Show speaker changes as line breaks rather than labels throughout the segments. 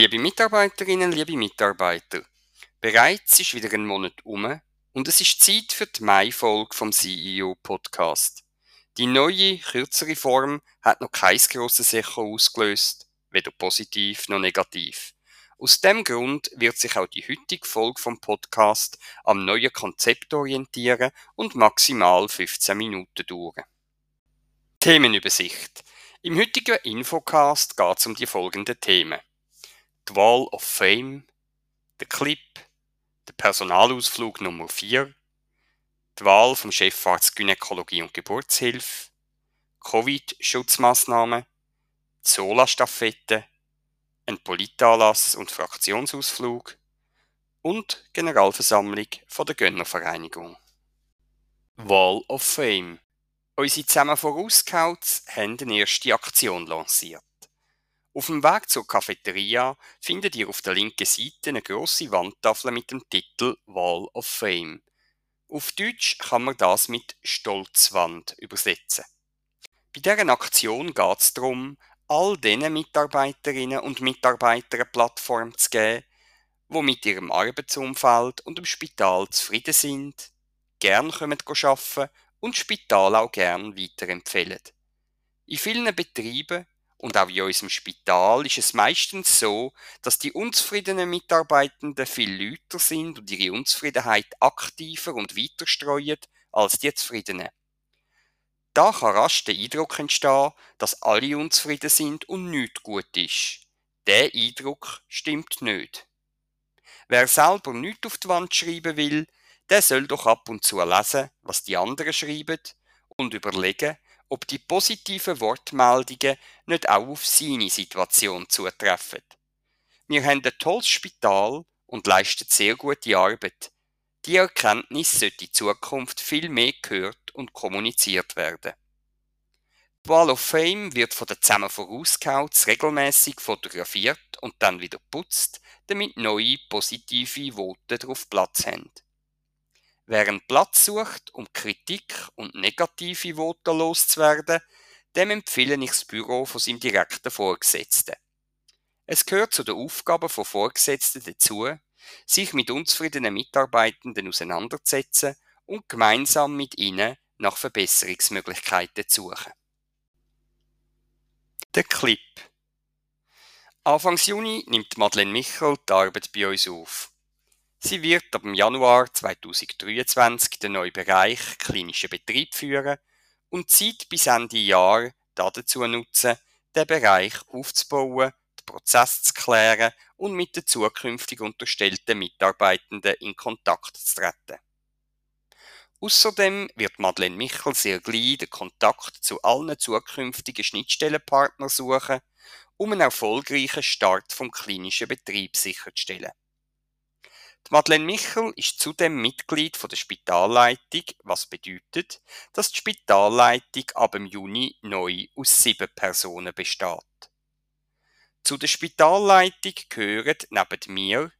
Liebe Mitarbeiterinnen, liebe Mitarbeiter, bereits ist wieder ein Monat um und es ist Zeit für die Mai-Folge vom CEO-Podcast. Die neue, kürzere Form hat noch kein grosses Echo ausgelöst, weder positiv noch negativ. Aus dem Grund wird sich auch die heutige Folge vom Podcast am neuen Konzept orientieren und maximal 15 Minuten dauern. Themenübersicht. Im heutigen Infocast geht es um die folgenden Themen die Wall of Fame, der Clip, der Personalausflug Nummer 4, die Wahl vom Chefarzt Gynäkologie und Geburtshilfe, Covid-Schutzmaßnahmen, die Sola-Staffette, ein Politanlass und Fraktionsausflug und Generalversammlung von der Gönnervereinigung. Wall of Fame. Unsere zusammen Vorausgehauts haben eine erste Aktion lanciert. Auf dem Weg zur Cafeteria findet ihr auf der linken Seite eine grosse Wandtafel mit dem Titel Wall of Fame. Auf Deutsch kann man das mit Stolzwand übersetzen. Bei dieser Aktion geht es darum, all diesen Mitarbeiterinnen und Mitarbeitern eine Plattform zu geben, die mit ihrem Arbeitsumfeld und dem Spital zufrieden sind, gern arbeiten und das Spital auch gern weiterempfehlen. In vielen Betrieben und auch in unserem Spital ist es meistens so, dass die unzufriedenen Mitarbeitenden viel lauter sind und ihre Unzufriedenheit aktiver und weiter streuen als die zufriedenen. Da kann rasch der Eindruck entstehen, dass alle unzufrieden sind und nichts gut ist. Der Eindruck stimmt nicht. Wer selber nichts auf die Wand schreiben will, der soll doch ab und zu lesen, was die anderen schreiben und überlegen, ob die positiven Wortmeldungen nicht auch auf seine Situation zutreffen. Wir haben ein tolles Spital und leisten sehr gute Arbeit. Die Erkenntnis sollte in Zukunft viel mehr gehört und kommuniziert werden. Die Wall of Fame wird von den zusammen vorausgehauts regelmäßig fotografiert und dann wieder putzt, damit neue positive Worte darauf Platz haben. Wer Platz sucht, um Kritik und negative Worte loszuwerden, dem empfehle ich das Büro von seinem direkten Vorgesetzten. Es gehört zu den Aufgaben von Vorgesetzten dazu, sich mit unzufriedenen Mitarbeitenden auseinanderzusetzen und gemeinsam mit ihnen nach Verbesserungsmöglichkeiten zu suchen. Der Clip Anfang Juni nimmt Madeleine Michel die Arbeit bei uns auf. Sie wird ab Januar 2023 den neuen Bereich klinischer Betrieb führen und Zeit bis Ende Jahr dazu nutzen, den Bereich aufzubauen, den Prozess zu klären und mit den zukünftig unterstellten Mitarbeitenden in Kontakt zu treten. Außerdem wird Madeleine Michel sehr gleich den Kontakt zu allen zukünftigen Schnittstellenpartnern suchen, um einen erfolgreichen Start vom klinischen Betrieb sicherzustellen. Die Madeleine Michel ist zudem Mitglied der Spitalleitung, was bedeutet, dass die Spitalleitung ab dem Juni neu aus sieben Personen besteht. Zu der Spitalleitung gehören neben mir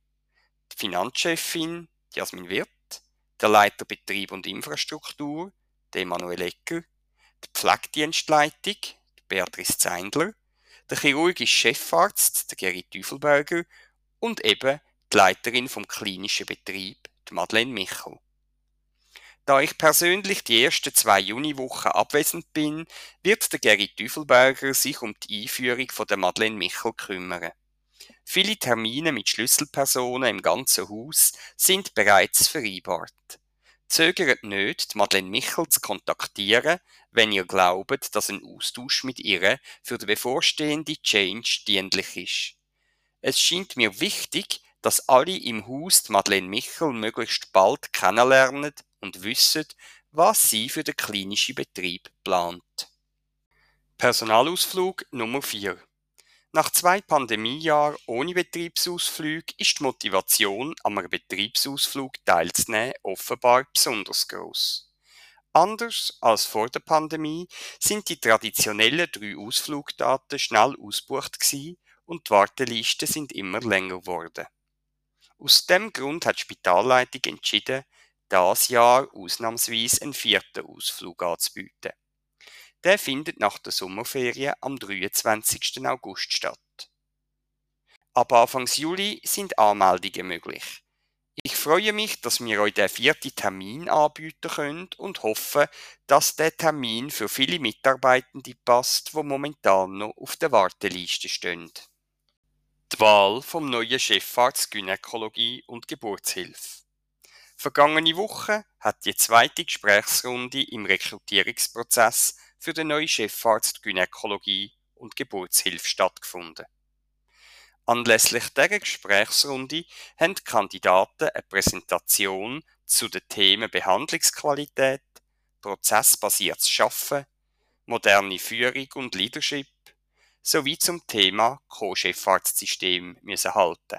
die Finanzchefin Jasmin Wirth, der Leiter Betrieb und Infrastruktur, Emanuel Ecker, die Pflegedienstleitung, die Beatrice Zeindler, der chirurgische Chefarzt, der Gerrit Tüfelberger und eben die Leiterin vom klinischen Betrieb, die Madeleine Michel. Da ich persönlich die ersten zwei Juniwochen abwesend bin, wird der Gerrit Tüfelberger sich um die Einführung von der Madeleine Michel kümmern. Viele Termine mit Schlüsselpersonen im ganzen Haus sind bereits vereinbart. Zögert nicht, die Madeleine Michel zu kontaktieren, wenn ihr glaubt, dass ein Austausch mit ihr für die bevorstehende Change dienlich ist. Es scheint mir wichtig, dass alle im Haus Madeleine Michel möglichst bald kennenlernen und wissen, was sie für den klinischen Betrieb plant. Personalausflug Nummer 4 Nach zwei Pandemiejahren ohne Betriebsausflüge ist die Motivation, am Betriebsausflug teilzunehmen, offenbar besonders groß. Anders als vor der Pandemie sind die traditionellen drei Ausflugdaten schnell ausgebucht und die Wartelisten sind immer länger geworden. Aus dem Grund hat die Spitalleitung entschieden, das Jahr ausnahmsweise einen vierten Ausflug anzubieten. Der findet nach der Sommerferien am 23. August statt. Ab Anfang Juli sind Anmeldungen möglich. Ich freue mich, dass wir euch den vierten Termin anbieten können und hoffe, dass der Termin für viele Mitarbeitende passt, die momentan noch auf der Warteliste stehen. Die Wahl vom neuen Chefarzt Gynäkologie und Geburtshilfe. Vergangene Woche hat die zweite Gesprächsrunde im Rekrutierungsprozess für den neuen Chefarzt Gynäkologie und Geburtshilfe stattgefunden. Anlässlich dieser Gesprächsrunde haben die Kandidaten eine Präsentation zu den Themen Behandlungsqualität, prozessbasiertes Schaffen, moderne Führung und Leadership sowie zum Thema Co-Chefarztsystem halten.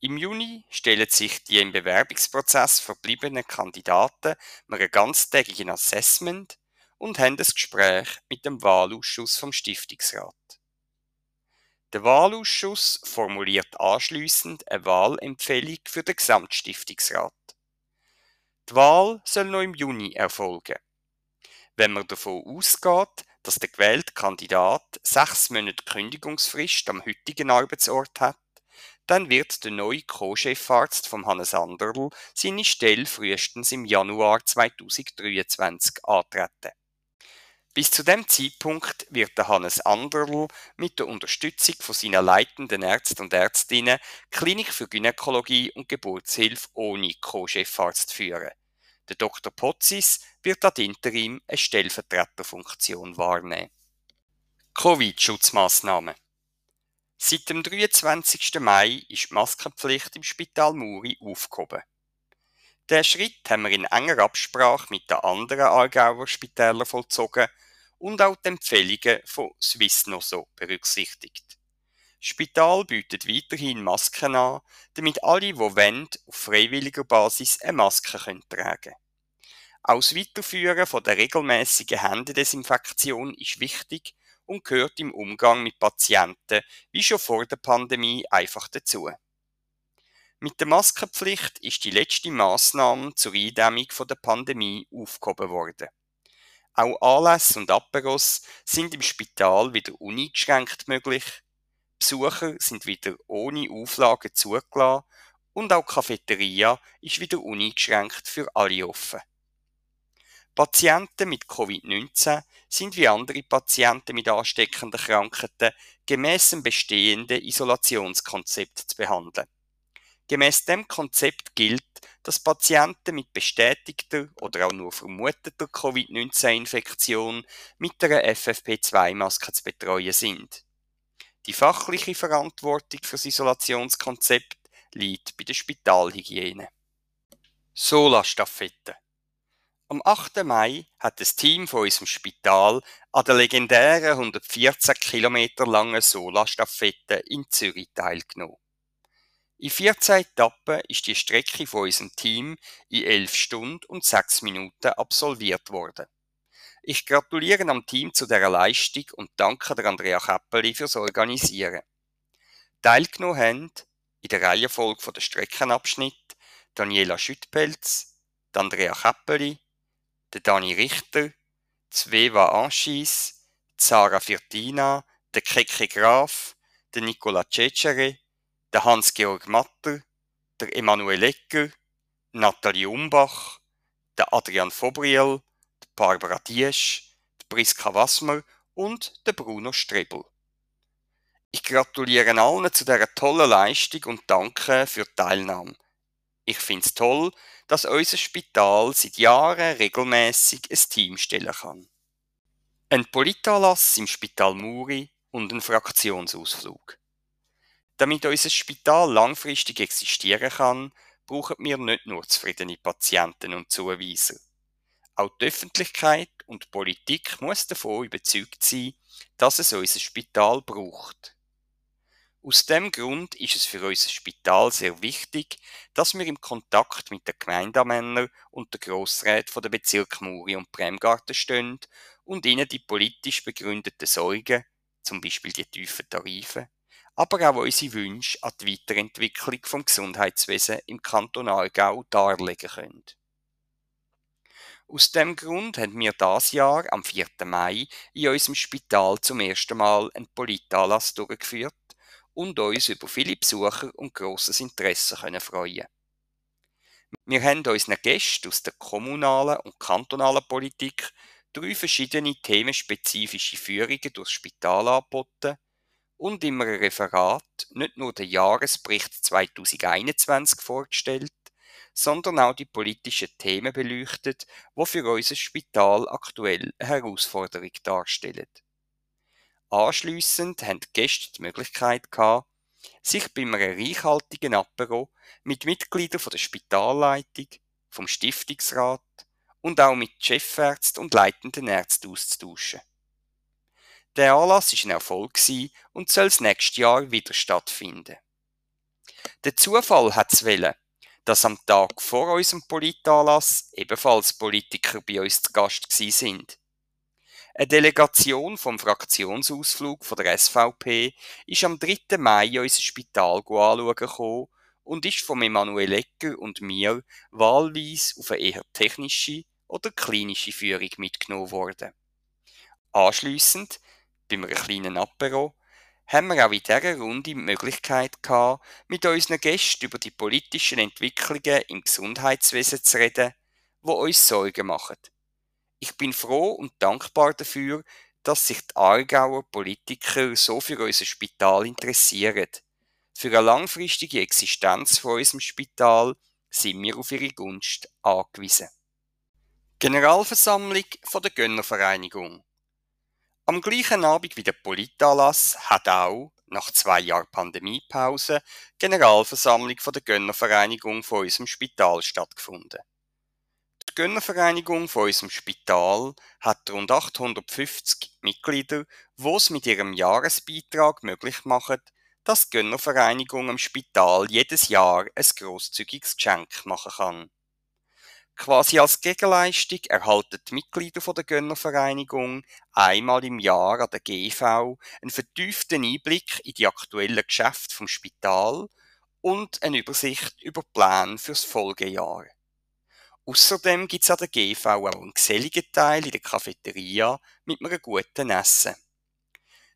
Im Juni stellen sich die im Bewerbungsprozess verbliebenen Kandidaten einem ganztägigen Assessment und haben ein Gespräch mit dem Wahlausschuss vom Stiftungsrat. Der Wahlausschuss formuliert anschliessend eine Wahlempfehlung für den Gesamtstiftungsrat. Die Wahl soll noch im Juni erfolgen. Wenn man davon ausgeht, dass der gewählte Kandidat sechs Monate Kündigungsfrist am heutigen Arbeitsort hat, dann wird der neue Co-Chefarzt von Hannes Anderl seine Stelle frühestens im Januar 2023 antreten. Bis zu dem Zeitpunkt wird der Hannes Anderl mit der Unterstützung von seinen leitenden Ärzten und Ärztinnen Klinik für Gynäkologie und Geburtshilfe ohne Co-Chefarzt führen. Der Dr. Potzis wird ad interim eine Stellvertreterfunktion wahrnehmen. Covid-Schutzmaßnahmen Seit dem 23. Mai ist die Maskenpflicht im Spital Muri aufgehoben. Der Schritt haben wir in enger Absprache mit den anderen Aargauer Spitälern vollzogen und auch die Empfehlungen von Swissnoso berücksichtigt. Spital bietet weiterhin Masken an, damit alle, die wollen, auf freiwilliger Basis eine Maske tragen können. Auch das Weiterführen von der regelmäßigen Händedesinfektion ist wichtig und gehört im Umgang mit Patienten wie schon vor der Pandemie einfach dazu. Mit der Maskenpflicht ist die letzte Maßnahme zur Eindämmung der Pandemie aufgehoben worden. Auch Anlässe und Aperos sind im Spital wieder uneingeschränkt möglich. Besucher sind wieder ohne Auflagen zugelassen und auch die Cafeteria ist wieder uneingeschränkt für alle offen. Patienten mit Covid-19 sind wie andere Patienten mit ansteckenden Krankheiten gemäß dem bestehenden Isolationskonzept zu behandeln. Gemäß dem Konzept gilt, dass Patienten mit bestätigter oder auch nur vermuteter Covid-19-Infektion mit einer FFP2-Maske zu betreuen sind. Die fachliche Verantwortung für das Isolationskonzept liegt bei der Spitalhygiene. Sola-Staffette am 8. Mai hat das Team von unserem Spital an der legendären 114 Kilometer langen Sola-Staffette in Zürich teilgenommen. In 14 Etappen ist die Strecke von unserem Team in 11 Stunden und 6 Minuten absolviert worden. Ich gratuliere am Team zu dieser Leistung und danke der Andrea Käppeli fürs Organisieren. Teilgenommen haben in der Reihenfolge der Streckenabschnitt Daniela Schüttpelz, Andrea Käppeli, der Dani Richter, Zveva Anschis, Sarah Firtina, der Keke Graf, der Nicola Cecere, der Hans-Georg Matter, der Emanuel Ecker, Nathalie Umbach, der Adrian Fobriel, der Barbara Diesch, Priska Wassmer und der Bruno Strebel. Ich gratuliere allen zu dieser tollen Leistung und danke für die Teilnahme. Ich finde es toll, dass unser Spital seit Jahren regelmäßig ein Team stellen kann. Ein Politanlass im Spital Muri und ein Fraktionsausflug. Damit unser Spital langfristig existieren kann, brauchen wir nicht nur zufriedene Patienten und Zuweiser. Auch die Öffentlichkeit und die Politik muss davon überzeugt sein, dass es unser Spital braucht. Aus dem Grund ist es für unser Spital sehr wichtig, dass wir im Kontakt mit den Gemeindemännern und den Grossräten der Bezirke Muri und Bremgarten stehen und ihnen die politisch begründeten Sorgen, zum Beispiel die tiefen Tarife, aber auch unsere Wünsche an die Weiterentwicklung vom Gesundheitswesen im Kanton Aargau darlegen können. Aus dem Grund haben wir das Jahr am 4. Mai in unserem Spital zum ersten Mal einen Politanlass durchgeführt und uns über viele Besucher und grosses Interesse können freuen Wir haben unseren Gästen aus der kommunalen und kantonalen Politik drei verschiedene themenspezifische Führungen durchs Spital angeboten und im Referat nicht nur den Jahresbericht 2021 vorgestellt, sondern auch die politischen Themen beleuchtet, die für unser Spital aktuell eine Herausforderung darstellen. Anschliessend haben die Gäste die Möglichkeit gehabt, sich bei einem reichhaltigen Apero mit Mitgliedern der Spitalleitung, vom Stiftungsrat und auch mit Chefärzten und leitenden Ärzten auszutauschen. Der Anlass war ein Erfolg und soll das nächste Jahr wieder stattfinden. Der Zufall hat es wollen, dass am Tag vor unserem Politanlass ebenfalls Politiker bei uns zu Gast sind. Eine Delegation vom Fraktionsausflug von der SVP ist am 3. Mai unser Spital anschauen und ist von Emanuel Ecker und mir wahlweise auf eine eher technische oder klinische Führung mitgenommen worden. Anschliessend, beim einem kleinen Apero, haben wir auch in dieser Runde die Möglichkeit gehabt, mit unseren Gästen über die politischen Entwicklungen im Gesundheitswesen zu reden, wo uns Sorgen machen. Ich bin froh und dankbar dafür, dass sich die Aargauer Politiker so für unser Spital interessieren. Für eine langfristige Existenz von unserem Spital sind wir auf ihre Gunst angewiesen. Generalversammlung von der Gönnervereinigung am gleichen Abend wie der Politanlass hat auch, nach zwei Jahren Pandemiepause, Generalversammlung von der Gönnervereinigung von unserem Spital stattgefunden. Die Gönnervereinigung von unserem Spital hat rund 850 Mitglieder, die es mit ihrem Jahresbeitrag möglich machen, dass die Gönnervereinigung am Spital jedes Jahr ein grosszügiges Geschenk machen kann. Quasi als Gegenleistung erhalten die Mitglieder der Gönnervereinigung einmal im Jahr an der GV einen vertieften Einblick in die aktuellen Geschäfte vom Spital und eine Übersicht über Pläne fürs Folgejahr. Außerdem gibt es an der GV auch einen geselligen Teil in der Cafeteria mit einem guten Essen.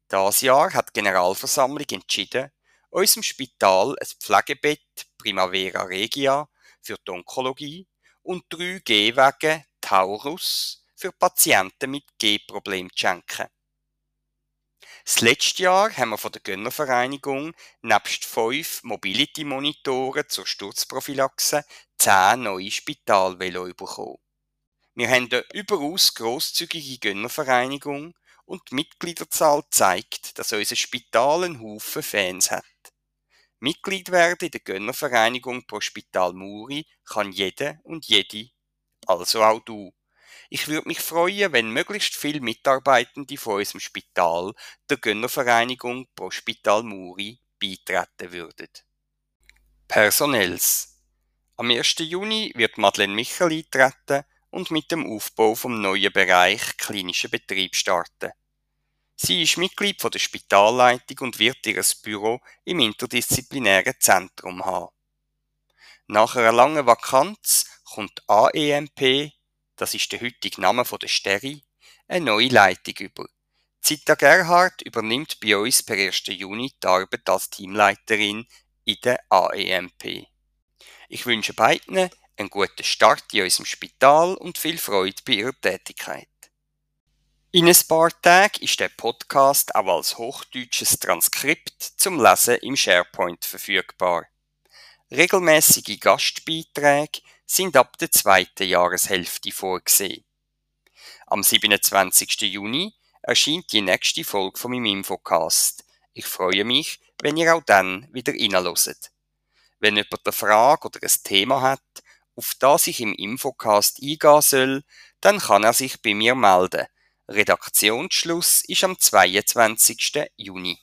Das Jahr hat die Generalversammlung entschieden, unserem Spital ein Pflegebett Primavera Regia für die Onkologie und drei Gehwege Taurus für Patienten mit Gehproblemen zu schenken. Das letzte Jahr haben wir von der Gönnervereinigung nebst fünf Mobility-Monitoren zur Sturzprophylaxe zehn neue Spitalvelo bekommen. Wir haben eine überaus grosszügige Gönnervereinigung und die Mitgliederzahl zeigt, dass unser Spital einen Haufen Fans hat. Mitglied werden in der Gönnervereinigung pro Spital Muri kann jede und jede, also auch du. Ich würde mich freuen, wenn möglichst viele Mitarbeitende von unserem Spital der Gönnervereinigung pro Spital Muri beitreten würden. Personells. Am 1. Juni wird Madeleine Michel eintreten und mit dem Aufbau vom neuen Bereich klinischer Betrieb starten. Sie ist Mitglied der Spitalleitung und wird ihr Büro im interdisziplinären Zentrum haben. Nach einer langen Vakanz kommt AEMP, das ist der heutige Name der Steri, eine neue Leitung über. Zita Gerhardt übernimmt bei uns per 1. Juni die Arbeit als Teamleiterin in der AEMP. Ich wünsche beiden einen guten Start in unserem Spital und viel Freude bei ihrer Tätigkeit. In ein paar Tagen ist der Podcast auch als hochdeutsches Transkript zum Lesen im SharePoint verfügbar. Regelmäßige Gastbeiträge sind ab der zweiten Jahreshälfte vorgesehen. Am 27. Juni erscheint die nächste Folge von meinem Infocast. Ich freue mich, wenn ihr auch dann wieder reinhört. Wenn jemand eine Frage oder ein Thema hat, auf das ich im Infocast eingehen soll, dann kann er sich bei mir melden – Redaktionsschluss ist am 22. Juni.